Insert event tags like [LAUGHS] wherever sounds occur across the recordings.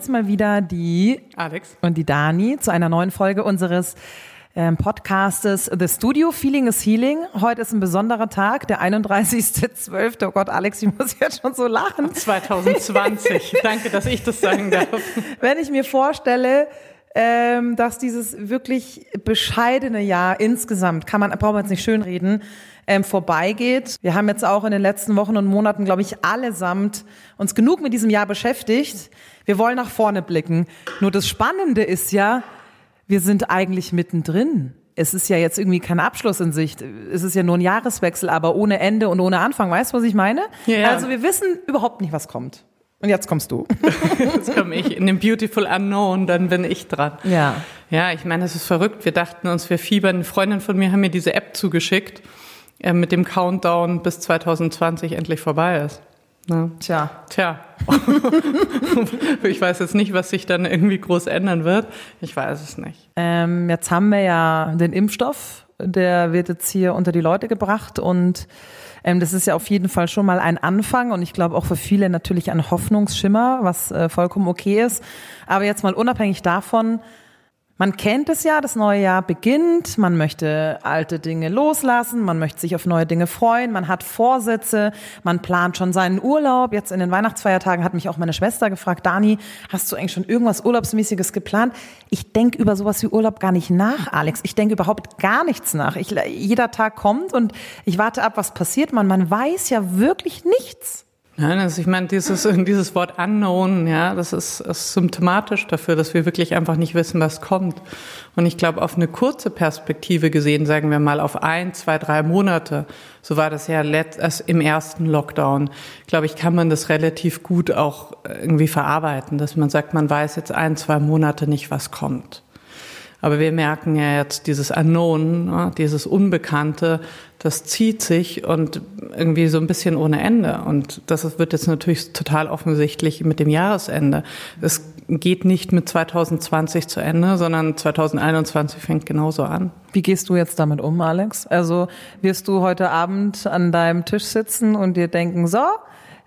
sind's mal wieder, die Alex und die Dani, zu einer neuen Folge unseres ähm, Podcastes The Studio Feeling is Healing. Heute ist ein besonderer Tag, der 31.12. Oh Gott, Alex, ich muss jetzt schon so lachen. 2020. [LAUGHS] Danke, dass ich das sagen darf. Wenn ich mir vorstelle, ähm, dass dieses wirklich bescheidene Jahr insgesamt, kann man, brauchen wir jetzt nicht schönreden, ähm, vorbeigeht. Wir haben jetzt auch in den letzten Wochen und Monaten, glaube ich, allesamt uns genug mit diesem Jahr beschäftigt. Wir wollen nach vorne blicken. Nur das Spannende ist ja, wir sind eigentlich mittendrin. Es ist ja jetzt irgendwie kein Abschluss in Sicht. Es ist ja nur ein Jahreswechsel, aber ohne Ende und ohne Anfang. Weißt du, was ich meine? Ja. Also wir wissen überhaupt nicht, was kommt. Und jetzt kommst du. [LAUGHS] Jetzt komme ich in dem Beautiful Unknown, dann bin ich dran. Ja. Ja, ich meine, es ist verrückt. Wir dachten uns, wir fiebern. Eine Freundin von mir hat mir diese App zugeschickt äh, mit dem Countdown bis 2020 endlich vorbei ist. Ne? Tja. Tja. [LAUGHS] ich weiß jetzt nicht, was sich dann irgendwie groß ändern wird. Ich weiß es nicht. Ähm, jetzt haben wir ja den Impfstoff, der wird jetzt hier unter die Leute gebracht und ähm, das ist ja auf jeden Fall schon mal ein Anfang und ich glaube auch für viele natürlich ein Hoffnungsschimmer, was äh, vollkommen okay ist. Aber jetzt mal unabhängig davon, man kennt es ja, das neue Jahr beginnt, man möchte alte Dinge loslassen, man möchte sich auf neue Dinge freuen, man hat Vorsätze, man plant schon seinen Urlaub. Jetzt in den Weihnachtsfeiertagen hat mich auch meine Schwester gefragt, Dani, hast du eigentlich schon irgendwas Urlaubsmäßiges geplant? Ich denke über sowas wie Urlaub gar nicht nach, Alex. Ich denke überhaupt gar nichts nach. Ich, jeder Tag kommt und ich warte ab, was passiert. Man, man weiß ja wirklich nichts. Nein, also ich meine, dieses, [LAUGHS] dieses Wort unknown, ja, das ist, ist symptomatisch dafür, dass wir wirklich einfach nicht wissen, was kommt. Und ich glaube, auf eine kurze Perspektive gesehen, sagen wir mal auf ein, zwei, drei Monate, so war das ja letzt, im ersten Lockdown, glaube ich, kann man das relativ gut auch irgendwie verarbeiten, dass man sagt, man weiß jetzt ein, zwei Monate nicht, was kommt. Aber wir merken ja jetzt dieses Unknown, ne, dieses Unbekannte, das zieht sich und irgendwie so ein bisschen ohne Ende. Und das wird jetzt natürlich total offensichtlich mit dem Jahresende. Es geht nicht mit 2020 zu Ende, sondern 2021 fängt genauso an. Wie gehst du jetzt damit um, Alex? Also wirst du heute Abend an deinem Tisch sitzen und dir denken, so,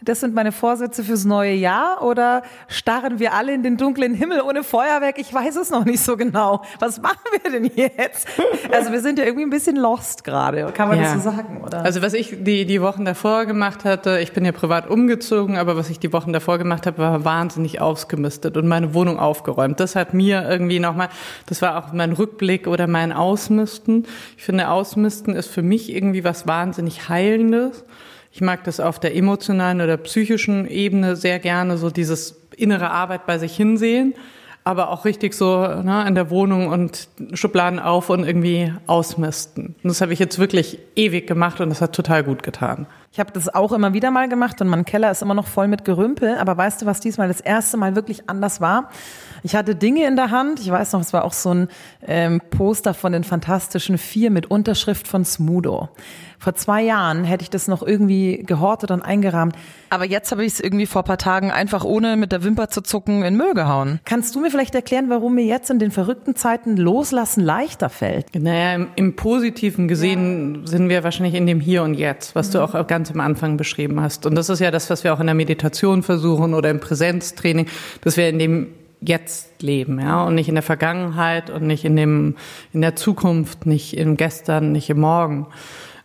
das sind meine Vorsätze fürs neue Jahr oder starren wir alle in den dunklen Himmel ohne Feuerwerk? Ich weiß es noch nicht so genau. Was machen wir denn jetzt? Also wir sind ja irgendwie ein bisschen lost gerade, kann man ja. das so sagen, oder? Also was ich die, die Wochen davor gemacht hatte, ich bin ja privat umgezogen, aber was ich die Wochen davor gemacht habe, war wahnsinnig ausgemistet und meine Wohnung aufgeräumt. Das hat mir irgendwie nochmal, das war auch mein Rückblick oder mein Ausmisten. Ich finde, Ausmisten ist für mich irgendwie was wahnsinnig Heilendes. Ich mag das auf der emotionalen oder psychischen Ebene sehr gerne, so dieses innere Arbeit bei sich hinsehen, aber auch richtig so ne, in der Wohnung und Schubladen auf und irgendwie ausmisten. Und das habe ich jetzt wirklich ewig gemacht und das hat total gut getan. Ich habe das auch immer wieder mal gemacht und mein Keller ist immer noch voll mit Gerümpel. Aber weißt du, was diesmal das erste Mal wirklich anders war? Ich hatte Dinge in der Hand. Ich weiß noch, es war auch so ein ähm, Poster von den Fantastischen Vier mit Unterschrift von Smudo. Vor zwei Jahren hätte ich das noch irgendwie gehortet und eingerahmt. Aber jetzt habe ich es irgendwie vor paar Tagen einfach ohne mit der Wimper zu zucken in Müll gehauen. Kannst du mir vielleicht erklären, warum mir jetzt in den verrückten Zeiten loslassen leichter fällt? Naja, im, im Positiven gesehen ja. sind wir wahrscheinlich in dem Hier und Jetzt, was mhm. du auch ganz am Anfang beschrieben hast. Und das ist ja das, was wir auch in der Meditation versuchen oder im Präsenztraining, dass wir in dem jetzt leben, ja, und nicht in der Vergangenheit und nicht in dem, in der Zukunft, nicht im Gestern, nicht im Morgen.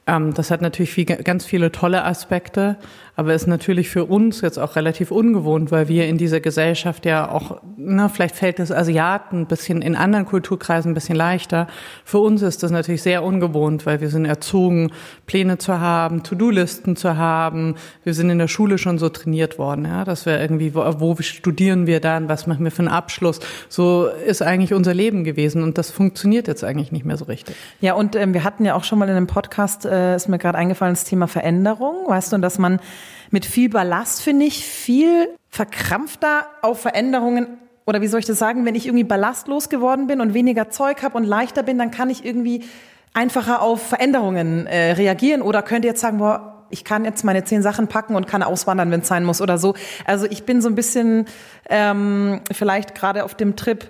Ähm, das hat natürlich viel, ganz viele tolle Aspekte, aber ist natürlich für uns jetzt auch relativ ungewohnt, weil wir in dieser Gesellschaft ja auch, na, vielleicht fällt es Asiaten ein bisschen in anderen Kulturkreisen ein bisschen leichter. Für uns ist das natürlich sehr ungewohnt, weil wir sind erzogen, Pläne zu haben, To-Do-Listen zu haben. Wir sind in der Schule schon so trainiert worden, ja, dass wir irgendwie, wo, wo studieren wir dann, was machen wir für einen Abschluss? So ist eigentlich unser Leben gewesen und das funktioniert jetzt eigentlich nicht mehr so richtig. Ja, und ähm, wir hatten ja auch schon mal in einem Podcast, äh, ist mir gerade eingefallen, das Thema Veränderung, weißt du, dass man mit viel Ballast, finde ich, viel verkrampfter auf Veränderungen oder wie soll ich das sagen, wenn ich irgendwie ballastlos geworden bin und weniger Zeug habe und leichter bin, dann kann ich irgendwie einfacher auf Veränderungen äh, reagieren oder könnte jetzt sagen, boah, ich kann jetzt meine zehn Sachen packen und kann auswandern, wenn es sein muss oder so. Also ich bin so ein bisschen ähm, vielleicht gerade auf dem Trip,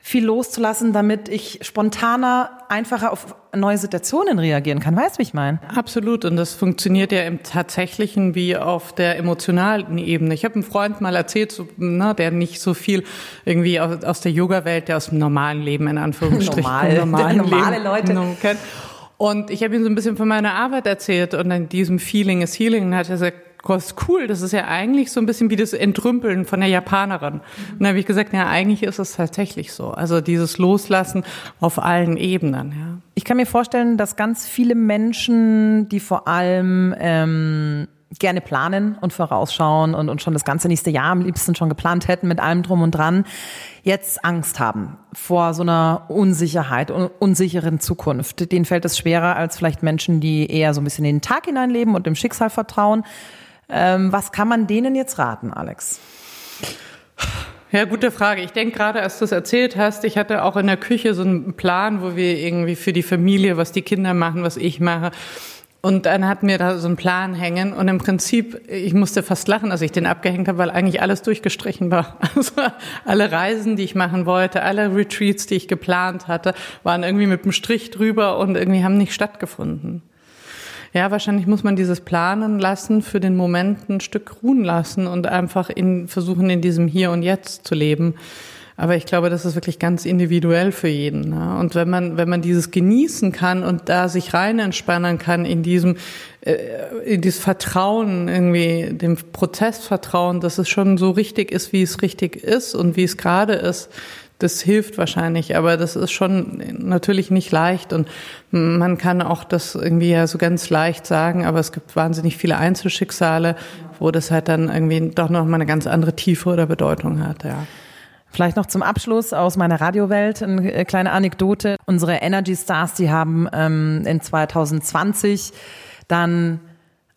viel loszulassen, damit ich spontaner, einfacher auf neue Situationen reagieren kann. Weißt du, wie ich meine? Absolut. Und das funktioniert ja im Tatsächlichen wie auf der emotionalen Ebene. Ich habe einen Freund mal erzählt, so, na, der nicht so viel irgendwie aus, aus der Yoga-Welt, der aus dem normalen Leben in Anführungsstrichen Normal, normalen [LAUGHS] normale Leben Leute. kennt. Und ich habe ihm so ein bisschen von meiner Arbeit erzählt und in diesem Feeling is Healing hat er gesagt, das ist cool, das ist ja eigentlich so ein bisschen wie das Entrümpeln von der Japanerin. Und dann habe ich gesagt, ja, eigentlich ist es tatsächlich so. Also dieses Loslassen auf allen Ebenen. Ja. Ich kann mir vorstellen, dass ganz viele Menschen, die vor allem ähm, gerne planen und vorausschauen und, und schon das ganze nächste Jahr am liebsten schon geplant hätten mit allem drum und dran, jetzt Angst haben vor so einer Unsicherheit, un unsicheren Zukunft. Denen fällt es schwerer als vielleicht Menschen, die eher so ein bisschen in den Tag hineinleben und dem Schicksal vertrauen. Ähm, was kann man denen jetzt raten, Alex? Ja, gute Frage. Ich denke gerade, als du es erzählt hast, ich hatte auch in der Küche so einen Plan, wo wir irgendwie für die Familie, was die Kinder machen, was ich mache. Und dann hatten wir da so einen Plan hängen und im Prinzip, ich musste fast lachen, als ich den abgehängt habe, weil eigentlich alles durchgestrichen war. [LAUGHS] Also alle Reisen, die ich machen wollte, alle Retreats, die ich geplant hatte, waren irgendwie mit einem Strich drüber und irgendwie haben nicht stattgefunden. Ja, wahrscheinlich muss man dieses Planen lassen, für den Moment ein Stück ruhen lassen und einfach in, versuchen, in diesem Hier und Jetzt zu leben. Aber ich glaube, das ist wirklich ganz individuell für jeden. Ne? Und wenn man, wenn man dieses genießen kann und da sich rein entspannen kann in diesem, äh, in dieses Vertrauen, irgendwie dem Prozess vertrauen, dass es schon so richtig ist, wie es richtig ist und wie es gerade ist, das hilft wahrscheinlich, aber das ist schon natürlich nicht leicht und man kann auch das irgendwie ja so ganz leicht sagen, aber es gibt wahnsinnig viele Einzelschicksale, wo das halt dann irgendwie doch noch mal eine ganz andere Tiefe oder Bedeutung hat, ja. Vielleicht noch zum Abschluss aus meiner Radiowelt eine kleine Anekdote. Unsere Energy Stars, die haben ähm, in 2020 dann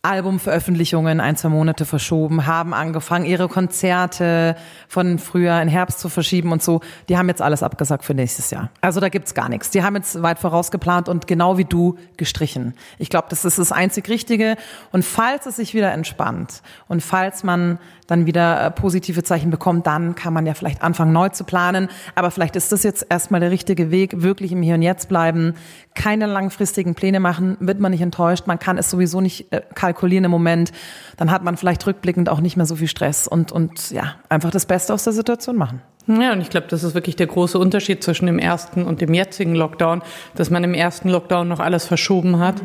Albumveröffentlichungen ein, zwei Monate verschoben, haben angefangen, ihre Konzerte von Frühjahr in Herbst zu verschieben und so. Die haben jetzt alles abgesagt für nächstes Jahr. Also da gibt's gar nichts. Die haben jetzt weit vorausgeplant und genau wie du gestrichen. Ich glaube, das ist das einzig Richtige. Und falls es sich wieder entspannt und falls man dann wieder äh, positive Zeichen bekommt, dann kann man ja vielleicht anfangen, neu zu planen. Aber vielleicht ist das jetzt erstmal der richtige Weg, wirklich im Hier und Jetzt bleiben, keine langfristigen Pläne machen, wird man nicht enttäuscht, man kann es sowieso nicht äh, kalkulieren im Moment, dann hat man vielleicht rückblickend auch nicht mehr so viel Stress und, und ja, einfach das Beste aus der Situation machen. Ja, und ich glaube, das ist wirklich der große Unterschied zwischen dem ersten und dem jetzigen Lockdown, dass man im ersten Lockdown noch alles verschoben hat.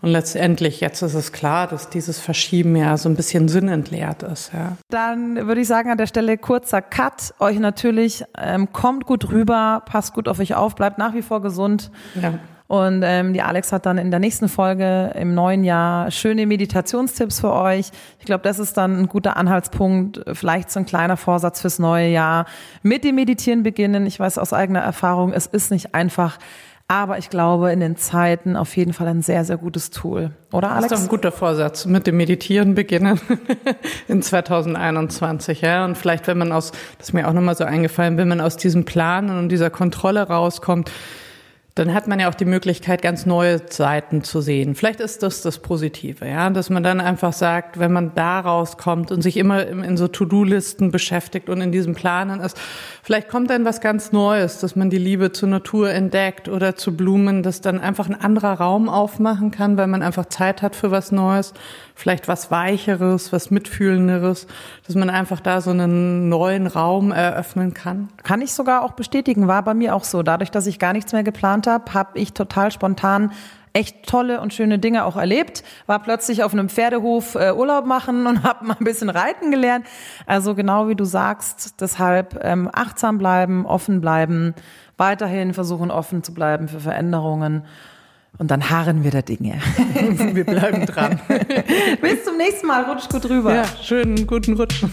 Und letztendlich, jetzt ist es klar, dass dieses Verschieben ja so ein bisschen sinnentleert ist. Ja. Dann würde ich sagen, an der Stelle kurzer Cut. Euch natürlich, ähm, kommt gut rüber, passt gut auf euch auf, bleibt nach wie vor gesund. Ja. Und ähm, die Alex hat dann in der nächsten Folge im neuen Jahr schöne Meditationstipps für euch. Ich glaube, das ist dann ein guter Anhaltspunkt, vielleicht so ein kleiner Vorsatz fürs neue Jahr. Mit dem Meditieren beginnen. Ich weiß aus eigener Erfahrung, es ist nicht einfach. Aber ich glaube, in den Zeiten auf jeden Fall ein sehr, sehr gutes Tool. Oder Alex? Das ist doch ein guter Vorsatz. Mit dem Meditieren beginnen [LAUGHS] in 2021. Ja? Und vielleicht, wenn man aus, das ist mir auch nochmal so eingefallen, wenn man aus diesem Planen und dieser Kontrolle rauskommt, dann hat man ja auch die Möglichkeit, ganz neue Seiten zu sehen. Vielleicht ist das das Positive, ja, dass man dann einfach sagt, wenn man da rauskommt und sich immer in so To-Do-Listen beschäftigt und in diesem Planen ist, vielleicht kommt dann was ganz Neues, dass man die Liebe zur Natur entdeckt oder zu Blumen, dass dann einfach ein anderer Raum aufmachen kann, weil man einfach Zeit hat für was Neues, vielleicht was Weicheres, was Mitfühlenderes, dass man einfach da so einen neuen Raum eröffnen kann. Kann ich sogar auch bestätigen, war bei mir auch so. Dadurch, dass ich gar nichts mehr geplant habe, habe ich total spontan echt tolle und schöne Dinge auch erlebt. War plötzlich auf einem Pferdehof äh, Urlaub machen und [LAUGHS] habe mal ein bisschen reiten gelernt. Also genau wie du sagst, deshalb ähm, achtsam bleiben, offen bleiben, weiterhin versuchen offen zu bleiben für Veränderungen. Und dann harren wir der Dinge. [LAUGHS] wir bleiben dran. [LAUGHS] Bis zum nächsten Mal. Rutsch gut rüber. Ja, schönen guten Rutsch.